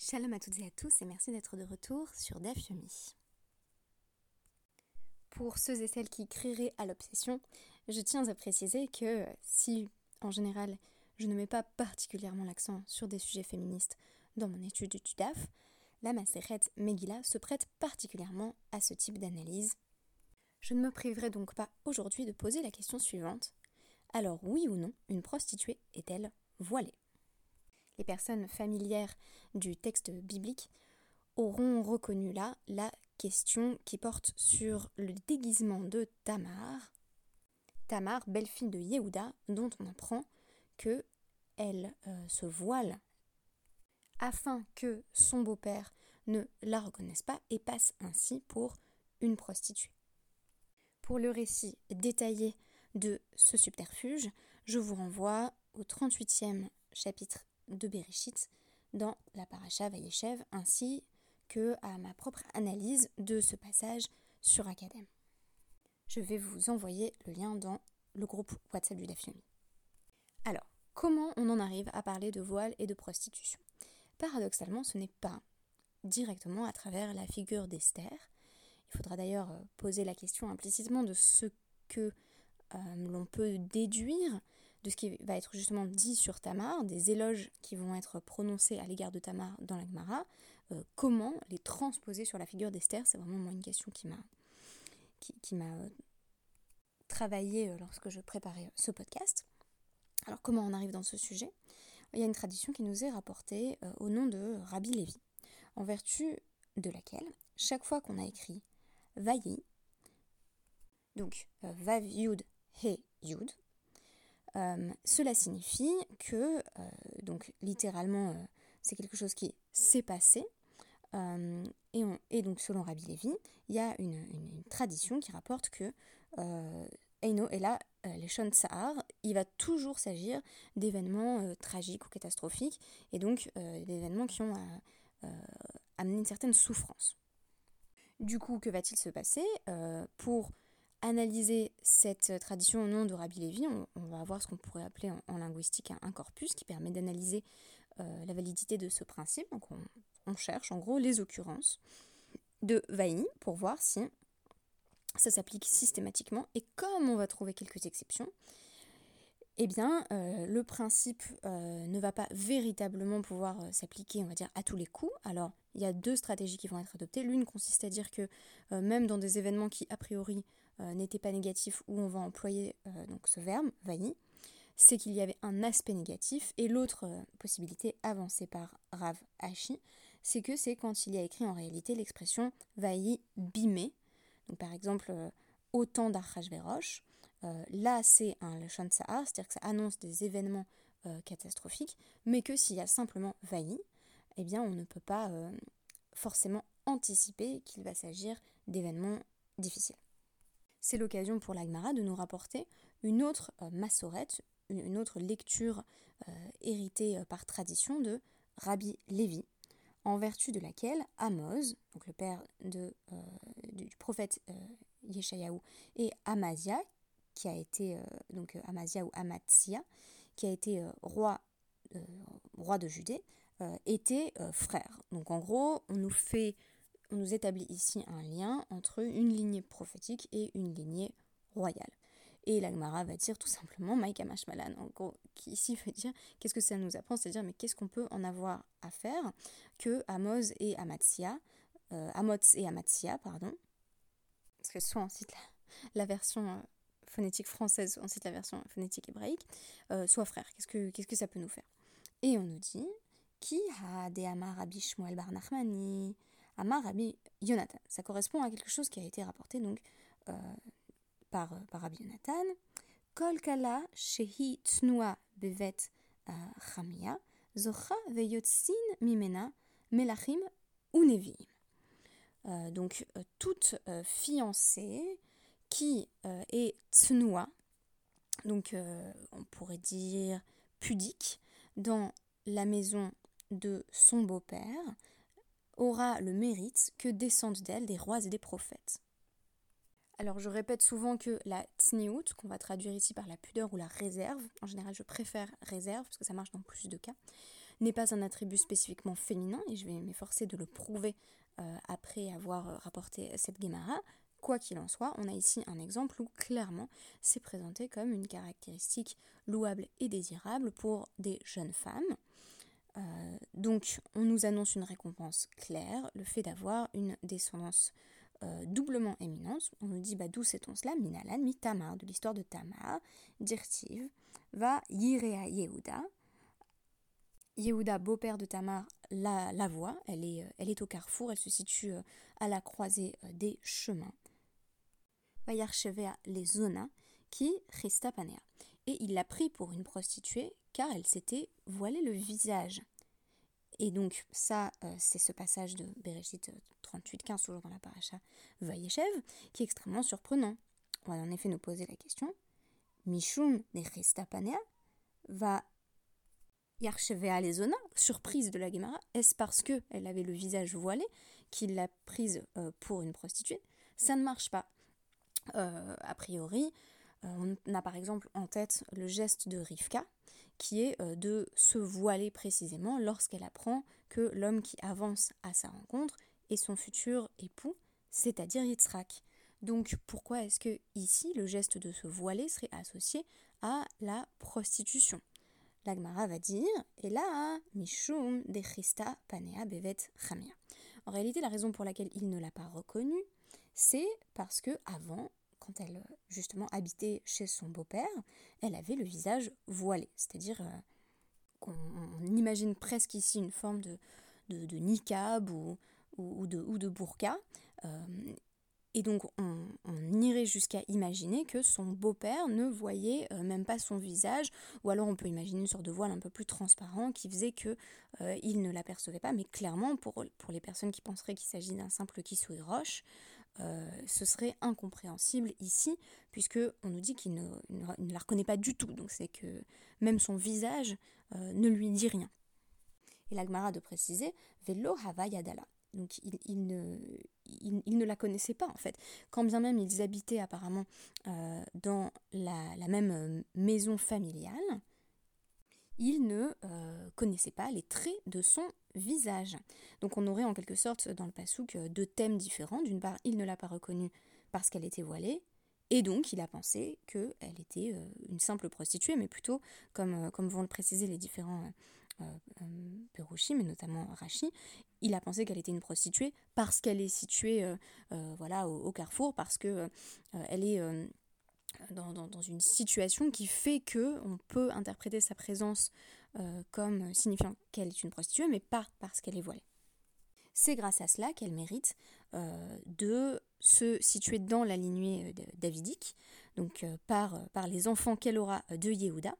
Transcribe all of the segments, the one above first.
Shalom à toutes et à tous et merci d'être de retour sur DAF Pour ceux et celles qui crieraient à l'obsession, je tiens à préciser que si, en général, je ne mets pas particulièrement l'accent sur des sujets féministes dans mon étude du DAF, la Maseret Megillah se prête particulièrement à ce type d'analyse. Je ne me priverai donc pas aujourd'hui de poser la question suivante. Alors oui ou non, une prostituée est-elle voilée? Les personnes familières du texte biblique auront reconnu là la question qui porte sur le déguisement de Tamar. Tamar, belle-fille de Yehuda, dont on apprend que elle euh, se voile afin que son beau-père ne la reconnaisse pas et passe ainsi pour une prostituée. Pour le récit détaillé de ce subterfuge, je vous renvoie au 38e chapitre de Bereshit dans la paracha Vayeshev ainsi que à ma propre analyse de ce passage sur Academ. Je vais vous envoyer le lien dans le groupe WhatsApp du Dafyomi. Alors, comment on en arrive à parler de voile et de prostitution? Paradoxalement, ce n'est pas directement à travers la figure d'Esther. Il faudra d'ailleurs euh, poser la question implicitement de ce que euh, l'on peut déduire de ce qui va être justement dit sur Tamar, des éloges qui vont être prononcés à l'égard de Tamar dans la Gemara, euh, comment les transposer sur la figure d'Esther, c'est vraiment moi une question qui m'a qui, euh, travaillé euh, lorsque je préparais ce podcast. Alors comment on arrive dans ce sujet? Il y a une tradition qui nous est rapportée au nom de Rabbi Lévi, en vertu de laquelle, chaque fois qu'on a écrit Vayi, donc Vav Yud He Yud, euh, cela signifie que, euh, donc littéralement, euh, c'est quelque chose qui s'est passé. Et, donc, selon Rabbi Lévi, il y a une, tradition qui rapporte que Eino et là, les Shon Sahar, il va toujours s'agir d'événements tragiques ou catastrophiques, et donc d'événements qui ont amené une certaine souffrance. Du coup, que va-t-il se passer? Pour analyser cette tradition au nom de Rabbi Lévi, on, va avoir ce qu'on pourrait appeler en, linguistique un, corpus qui permet d'analyser euh, la validité de ce principe. Donc on, cherche en gros les occurrences de Vaï pour voir si ça s'applique systématiquement. Et comme on va trouver quelques exceptions, eh bien, euh, le principe euh, ne va pas véritablement pouvoir s'appliquer, on va dire, à tous les coups. Alors, il y a deux stratégies qui vont être adoptées. L'une consiste à dire que même dans des événements qui, a priori, euh, n'était pas négatif, où on va employer euh, donc ce verbe, vaï, c'est qu'il y avait un aspect négatif. Et l'autre euh, possibilité avancée par Rav Hashi, c'est que c'est quand il y a écrit en réalité l'expression vaï bimé. Donc par exemple, autant d'Archashverosh. là, c'est un Lashon Sahar, c'est-à-dire que ça annonce des événements catastrophiques, mais que s'il y a simplement vaï, eh bien on ne peut pas forcément anticiper qu'il va s'agir d'événements difficiles c'est l'occasion pour l'Agmara de nous rapporter une autre euh, massorette, une, autre lecture euh, héritée euh, par tradition de Rabbi Lévi, en vertu de laquelle Amos, le père du prophète Yeshayahu, et Amazia, qui a été donc Amazia ou Amatzia, qui a été roi, roi de Judée, étaient frères. Donc en gros, on nous fait on nous établit ici un lien entre une lignée prophétique et une lignée royale. Et l'Agmara va dire tout simplement Maïka Mashmalan, en gros, qui ici veut dire qu'est-ce que ça nous apprend? C'est-à-dire, mais qu'est-ce qu'on peut en avoir à faire que Amos et Amatzia, euh, et Amatzia, pardon, parce que soit on cite la, version euh, phonétique française, soit on cite la version phonétique hébraïque, euh, soit frères. Qu'est-ce que, que ça peut nous faire? Et on nous dit Qui a de Amar Shmuel Bar Amar Rabbi Yonatan. Ça correspond à quelque chose qui a été rapporté donc euh, par, par Rabbi Yonatan. Kol kala shehi tsnua bevet euh, chamia zocha veyotsin mimena melachim unevim. Euh, donc toute fiancée qui est tsnua, donc on pourrait dire pudique, dans la maison de son beau-père, aura le mérite que descendent d'elle des rois et des prophètes. Alors je répète souvent que la tsniout, qu'on va traduire ici par la pudeur ou la réserve, en général je préfère réserve parce que ça marche dans plus de cas, n'est pas un attribut spécifiquement féminin, et je vais m'efforcer de le prouver après avoir rapporté cette Gemara. Quoi qu'il en soit, on a ici un exemple où clairement c'est présenté comme une caractéristique louable et désirable pour des jeunes femmes. Donc on nous annonce une récompense claire, le fait d'avoir une descendance euh, doublement éminence. On nous dit bah, d'où sait-on cela Minalan, mi Tamar, de l'histoire de Tamar, Dirtiv, va Yirea Yehuda. Yehuda, beau-père de Tamar, la, voit, elle est, euh, elle est au carrefour, elle se situe euh, à la croisée des chemins. Va Yarchevea les Zona, qui Christa Panea. Et il l'a pris pour une prostituée car elle s'était voilée le visage. Et donc ça, c'est ce passage de Bereshit 38-15, toujours dans la paracha Vayeshev, qui est extrêmement surprenant. On va en effet nous poser la question Mishum Panea va Yarchevea Lezona, surprise de la Gemara, est-ce parce qu'elle avait le visage voilé qu'il l'a prise euh, pour une prostituée? Ça ne marche pas. Euh, a priori, euh, on a par exemple en tête le geste de Rivka, qui est de se voiler précisément lorsqu'elle apprend que l'homme qui avance à sa rencontre et son futur époux, c'est-à-dire Yitzhak. Donc pourquoi est-ce que ici le geste de se voiler serait associé à la prostitution? L'Agmara va dire et là mishum de Christa panea bevet chamia. En réalité, la raison pour laquelle il ne l'a pas reconnu, c'est parce que avant, elle justement habitait chez son beau-père, elle avait le visage voilé, c'est-à-dire euh, qu'on imagine presque ici une forme de, de, niqab ou, de, ou de burqa. Euh, et donc on, irait jusqu'à imaginer que son beau-père ne voyait euh, même pas son visage, ou alors on peut imaginer une sorte de voile un peu plus transparent qui faisait que euh, ne l'apercevait pas, mais clairement pour, pour les personnes qui penseraient qu'il s'agit d'un simple kisui roche, ce serait incompréhensible ici, puisque on nous dit qu'il ne, la reconnaît pas du tout, donc c'est que même son visage ne lui dit rien. Et l'Agmara de préciser, Velo Hava Yadala. Donc il, ne, il, ne, la connaissait pas en fait. Quand bien même ils habitaient apparemment euh, dans la, même euh, maison familiale, il ne euh, connaissait pas les traits de son visage. Donc on aurait en quelque sorte dans le pasouk deux thèmes différents. D'une part, il ne l'a pas reconnue parce qu'elle était voilée, et donc il a pensé qu'elle était une simple prostituée, mais plutôt, comme, vont le préciser les différents euh, euh, Perushi, mais notamment Rashi, il a pensé qu'elle était une prostituée parce qu'elle est située euh, voilà, au, carrefour, parce que elle est dans, dans, une situation qui fait que on peut interpréter sa présence comme signifiant qu'elle est une prostituée, mais pas parce qu'elle est voilée. C'est grâce à cela qu'elle mérite de se situer dans la lignée davidique, donc par, par les enfants qu'elle aura de Yehuda,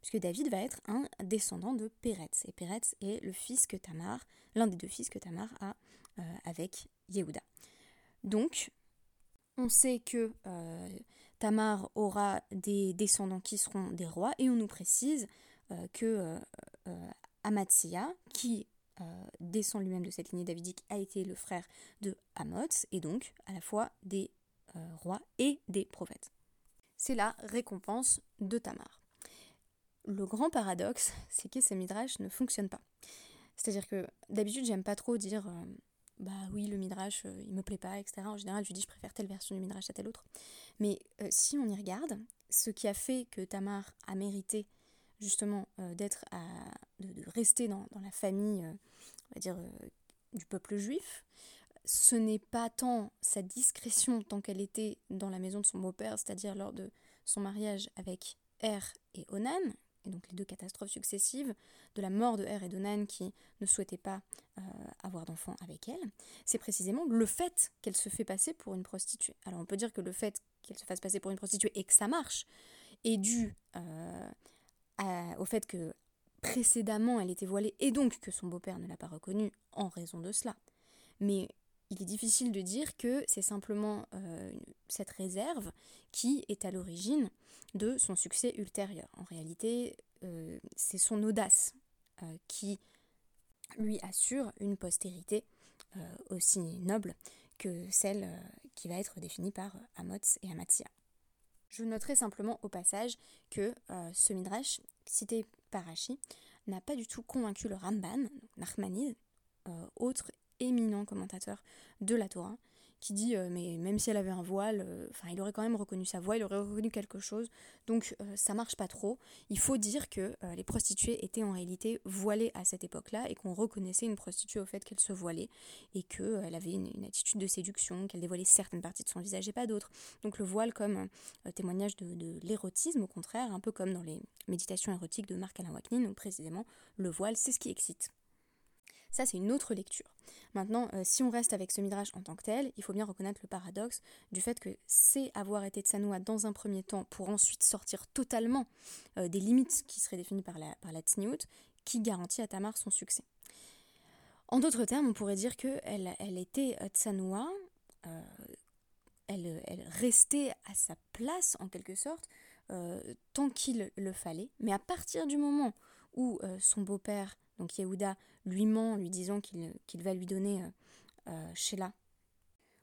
puisque David va être un descendant de Péretz. Et Péretz est le fils que Tamar, l'un des deux fils que Tamar a euh, avec Yehuda. Donc, on sait que euh, Tamar aura des descendants qui seront des rois, et on nous précise euh, que Amatsiya, qui descend lui-même de cette lignée davidique, a été le frère de Amoth, et donc à la fois des rois et des prophètes. C'est la récompense de Tamar le grand paradoxe, c'est que ces midrash ne fonctionnent pas. C'est-à-dire que d'habitude, j'aime pas trop dire euh, bah oui, le midrash, euh, il me plaît pas, etc. En général, je dis je préfère telle version du midrash à telle autre. Mais euh, si on y regarde, ce qui a fait que Tamar a mérité justement d'être à, de, rester dans, la famille, on va dire, du peuple juif, ce n'est pas tant sa discrétion tant qu'elle était dans la maison de son beau-père, c'est-à-dire lors de son mariage avec Er et Onan, et donc les deux catastrophes successives, de la mort de Er et d'Onan qui ne souhaitait pas euh, avoir d'enfant avec elle, c'est précisément le fait qu'elle se fait passer pour une prostituée. Alors on peut dire que le fait qu'elle se fasse passer pour une prostituée et que ça marche est dû euh, au fait que précédemment elle était voilée et donc que son beau-père ne l'a pas reconnue en raison de cela. Mais il est difficile de dire que c'est simplement euh, cette réserve qui est à l'origine de son succès ultérieur. En réalité, euh, c'est son audace euh, qui lui assure une postérité aussi noble que celle qui va être définie par Amots et Amatia. Je noterai simplement au passage que ce midrash, cité par Rashi, n'a pas du tout convaincu le Ramban, Nachmanide, autre éminent commentateur de la Torah, qui dit euh, mais même si elle avait un voile, euh, enfin il aurait quand même reconnu sa voix, il aurait reconnu quelque chose, donc euh, ça marche pas trop. Il faut dire que les prostituées étaient en réalité voilées à cette époque-là et qu'on reconnaissait une prostituée au fait qu'elle se voilait et qu'elle avait une, attitude de séduction, qu'elle dévoilait certaines parties de son visage et pas d'autres. Donc le voile comme témoignage de, l'érotisme au contraire, un peu comme dans les méditations érotiques de Marc Alain Waknin, où précisément le voile c'est ce qui excite. Ça, c'est une autre lecture. Maintenant, euh, si on reste avec ce midrash en tant que tel, il faut bien reconnaître le paradoxe du fait que c'est avoir été tsanoua dans un premier temps pour ensuite sortir totalement euh, des limites qui seraient définies par la, par la qui garantit à Tamar son succès. En d'autres termes, on pourrait dire qu'elle elle était euh, tsanoua, elle, elle, restait à sa place en quelque sorte, tant qu'il le fallait, mais à partir du moment où son beau-père donc Yehuda lui ment, lui disant qu'il va lui donner euh, euh, Sheila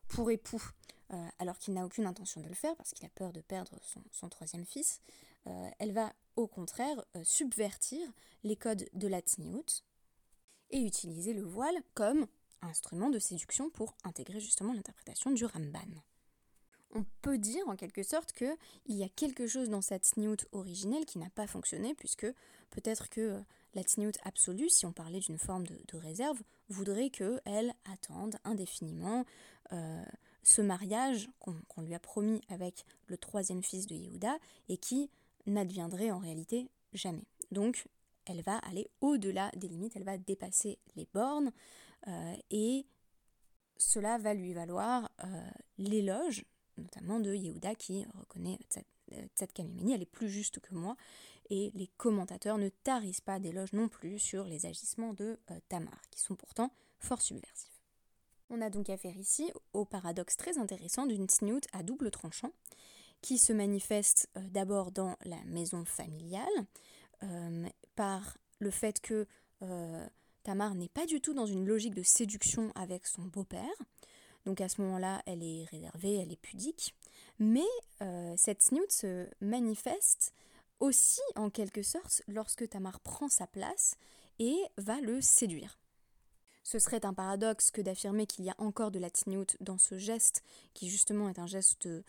pour époux, euh, alors qu'il n'a aucune intention de le faire parce qu'il a peur de perdre son, troisième fils. elle va au contraire subvertir les codes de la Tniout et utiliser le voile comme instrument de séduction pour intégrer justement l'interprétation du Ramban on peut dire en quelque sorte qu'il y a quelque chose dans cette sniout originelle qui n'a pas fonctionné, puisque peut-être que euh, la sniout absolue, si on parlait d'une forme de, réserve, voudrait qu'elle attende indéfiniment euh, ce mariage qu'on lui a promis avec le troisième fils de Yehuda et qui n'adviendrait en réalité jamais. Donc elle va aller au-delà des limites, elle va dépasser les bornes euh, et cela va lui valoir l'éloge notamment de Yehuda qui reconnaît Tzadkamimeni, elle est plus juste que moi, et les commentateurs ne tarissent pas d'éloges non plus sur les agissements de euh, Tamar, qui sont pourtant fort subversifs. On a donc affaire ici au paradoxe très intéressant d'une tsniout à double tranchant, qui se manifeste euh, d'abord dans la maison familiale, euh, par le fait que Tamar n'est pas du tout dans une logique de séduction avec son beau-père, donc à ce moment-là, elle est réservée, elle est pudique. Mais cette snoot se manifeste aussi en quelque sorte lorsque Tamar prend sa place et va le séduire. Ce serait un paradoxe que d'affirmer qu'il y a encore de la tsniout dans ce geste, qui justement est un geste de,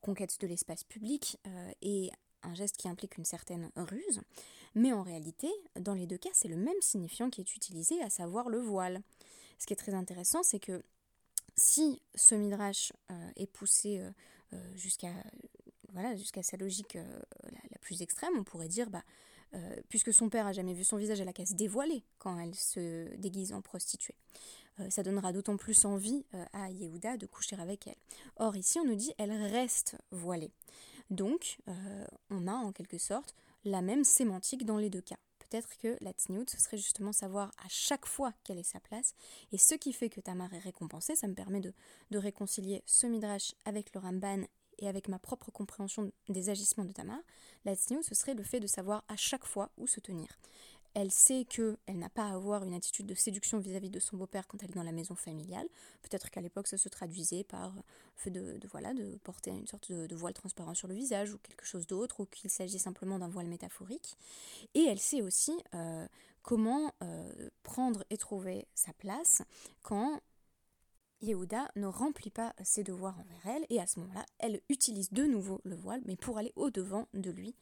conquête de l'espace public euh, et un geste qui implique une certaine ruse. Mais en réalité, dans les deux cas, c'est le même signifiant qui est utilisé, à savoir le voile. Ce qui est très intéressant, c'est que si ce midrash euh, est poussé euh, jusqu'à voilà, sa logique plus extrême, on pourrait dire, bah, puisque son père a jamais vu son visage, elle a qu'à se quand elle se déguise en prostituée. ça donnera d'autant plus envie à Yehuda de coucher avec elle. Or ici, on nous dit, elle reste voilée. Donc, on a en quelque sorte la même sémantique dans les deux cas peut-être que la tsniout, ce serait justement savoir à chaque fois quelle est sa place. Et ce qui fait que Tamar est récompensée, ça me permet de, réconcilier ce midrash avec le Ramban et avec ma propre compréhension des agissements de Tamar. La tsniout, ce serait le fait de savoir à chaque fois où se tenir. Elle sait qu'elle n'a pas à avoir une attitude de séduction vis-à-vis de son beau-père quand elle est dans la maison familiale. Peut-être qu'à l'époque, ça se traduisait par le fait de, voilà, de porter une sorte de, voile transparent sur le visage ou quelque chose d'autre, ou qu'il s'agit simplement d'un voile métaphorique. Et elle sait aussi euh, comment euh, prendre et trouver sa place quand Yehuda ne remplit pas ses devoirs envers elle, et à ce moment-là, elle utilise de nouveau le voile, mais pour aller au-devant de lui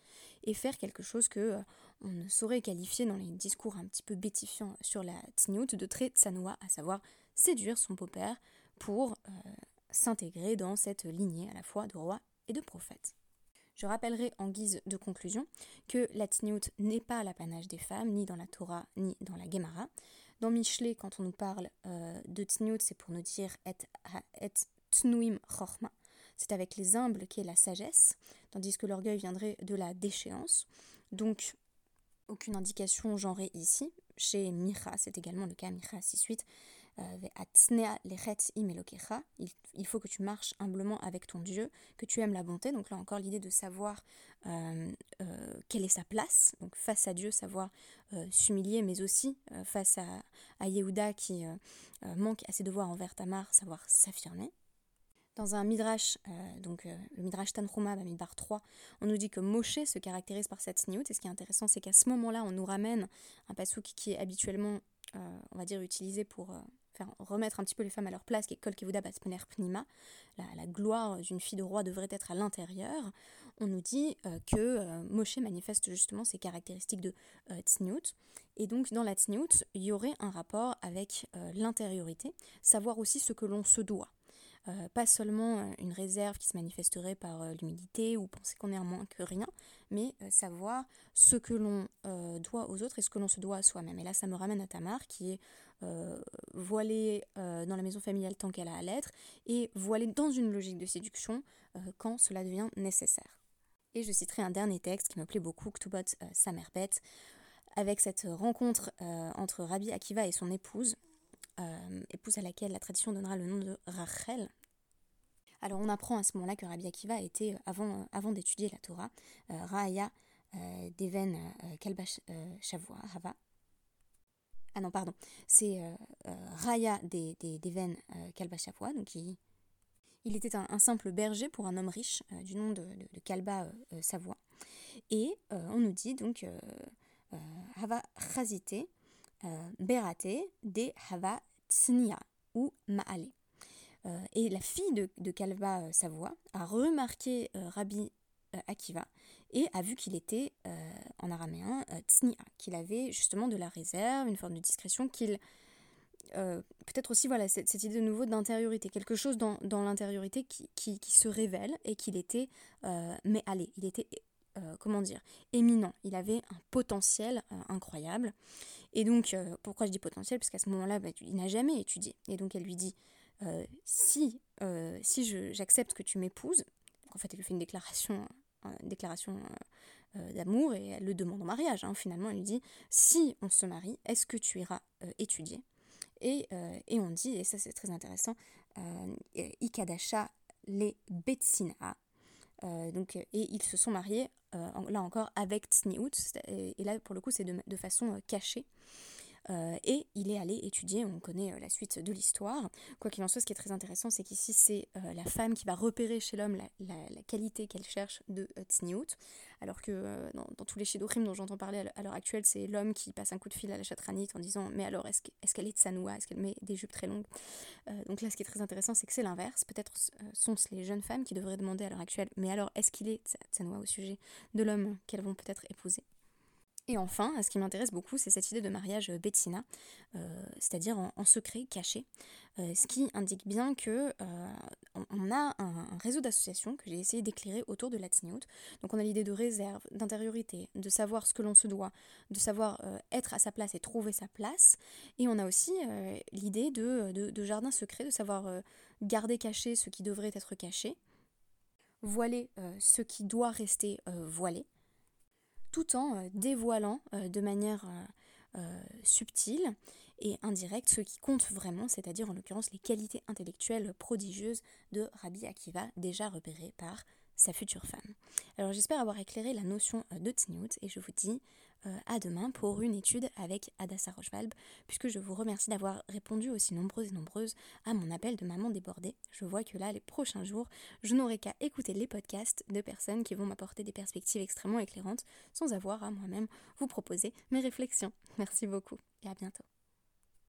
et faire quelque chose que euh, on ne saurait qualifier dans les discours un petit peu bétifiants sur la tsniout de très tsanoua, à savoir séduire son beau-père pour euh, s'intégrer dans cette lignée à la fois de roi et de prophète. Je rappellerai en guise de conclusion que la tsniout n'est pas l'apanage des femmes, ni dans la Torah, ni dans la Gemara. Dans Michelet, quand on nous parle euh, de tsniout, c'est pour nous dire et, et tnuim chorma, c'est avec les humbles qu'est la sagesse, tandis que l'orgueil viendrait de la déchéance. Donc, aucune indication genrée ici. Chez Micha, c'est également le cas, Micha 6.8. Euh, il faut que tu marches humblement avec ton Dieu, que tu aimes la bonté. Donc là encore l'idée de savoir euh, quelle est sa place, donc face à Dieu, savoir s'humilier, mais aussi face à, Yehuda qui manque à ses devoirs envers Tamar, savoir s'affirmer. Dans un midrash, euh, donc euh, le midrash Tanhuma, Bamidbar 3, on nous dit que Moshe se caractérise par cette sniout. Et ce qui est intéressant, c'est qu'à ce moment-là, on nous ramène un pasouk qui est habituellement, euh, on va dire, utilisé pour remettre un petit peu les femmes à leur place, Pnima. La, la gloire d'une fille de roi devrait être à l'intérieur. On nous dit que Moshe manifeste justement ces caractéristiques de tsniout. Et donc, dans la tsniout, il y aurait un rapport avec l'intériorité, savoir aussi ce que l'on se doit. Euh, pas seulement euh, une réserve qui se manifesterait par euh, l'humilité ou penser qu'on est en moins que rien, mais savoir ce que l'on doit aux autres et ce que l'on se doit à soi-même. Et là, ça me ramène à Tamar, qui est voilée dans la maison familiale tant qu'elle a à l'être, et voilée dans une logique de séduction quand cela devient nécessaire. Et je citerai un dernier texte qui me plaît beaucoup, Ktubot Samerbet, avec cette rencontre entre Rabbi Akiva et son épouse, euh, épouse à laquelle la tradition donnera le nom de Rachel. Alors on apprend à ce moment-là que Rabbi Akiva était, euh, avant, euh, avant d'étudier la Torah, Raya Deven Kalbash Shavua Hava. Ah non, pardon, c'est Raya Deven Kalbash Shavua, donc il, était un, simple berger pour un homme riche du nom de, Kalba Savoie. Et on nous dit donc Hava euh, Berate de Hava Tsnia ou Maale. Euh, et la fille de, de Kalva euh, Savoie a remarqué Rabbi Akiva et a vu qu'il était en araméen Tsnia, qu'il avait justement de la réserve, une forme de discrétion, qu'il peut-être aussi voilà cette, idée de nouveau d'intériorité, quelque chose dans, dans l'intériorité qui, qui, qui, se révèle et qu'il était mais allez, il était comment dire éminent, il avait un potentiel incroyable. Et donc, euh, pourquoi je dis potentiel? Parce qu'à ce moment-là, bah, il n'a jamais étudié. Et donc, elle lui dit euh, si, euh, si j'accepte que tu m'épouses, en fait, elle lui fait une déclaration, une déclaration d'amour et elle le demande en mariage. Hein. Finalement, elle lui dit si on se marie, est-ce que tu iras étudier? Et, et, on dit, et ça c'est très intéressant, Ikadasha les Betsina. donc, et ils se sont mariés euh, là encore avec Tsniout, et, là pour le coup c'est de, façon euh, cachée. Euh, et il est allé étudier, on connaît la suite de l'histoire. Quoi qu'il en soit, ce qui est très intéressant, c'est qu'ici, c'est la femme qui va repérer chez l'homme la, qualité qu'elle cherche de Tsniout, alors que euh, dans, tous les shidorim dont j'entends parler à l'heure actuelle, c'est l'homme qui passe un coup de fil à la chatranite en disant Mais alors, est-ce qu'elle est, de Sanoua Est-ce qu'elle met des jupes très longues euh, Donc là, ce qui est très intéressant, c'est que c'est l'inverse. Peut-être euh, sont-ce les jeunes femmes qui devraient demander à l'heure actuelle Mais alors, est-ce qu'il est Sanoua au sujet de l'homme qu'elles vont peut-être épouser? Et enfin, ce qui m'intéresse beaucoup, c'est cette idée de mariage Bettina, c'est-à-dire en, secret, caché, ce qui indique bien que on a un, réseau d'associations que j'ai essayé d'éclairer autour de la Donc on a l'idée de réserve, d'intériorité, de savoir ce que l'on se doit, de savoir euh, être à sa place et trouver sa place. Et on a aussi euh, l'idée de, de, jardin secret, de savoir euh, garder caché ce qui devrait être caché, voiler ce qui doit rester voilé, tout en dévoilant de manière subtile et indirect ce qui compte vraiment, c'est-à-dire en l'occurrence les qualités intellectuelles prodigieuses de Rabbi Akiva, déjà repérées par sa future femme. Alors j'espère avoir éclairé la notion euh, de Tzniut et je vous dis euh, à demain pour une étude avec Adassa Rochevalb, puisque je vous remercie d'avoir répondu aussi nombreuses et nombreuses à mon appel de maman débordée. Je vois que là, les prochains jours, je n'aurai qu'à écouter les podcasts de personnes qui vont m'apporter des perspectives extrêmement éclairantes sans avoir à moi-même vous proposer mes réflexions. Merci beaucoup et à bientôt.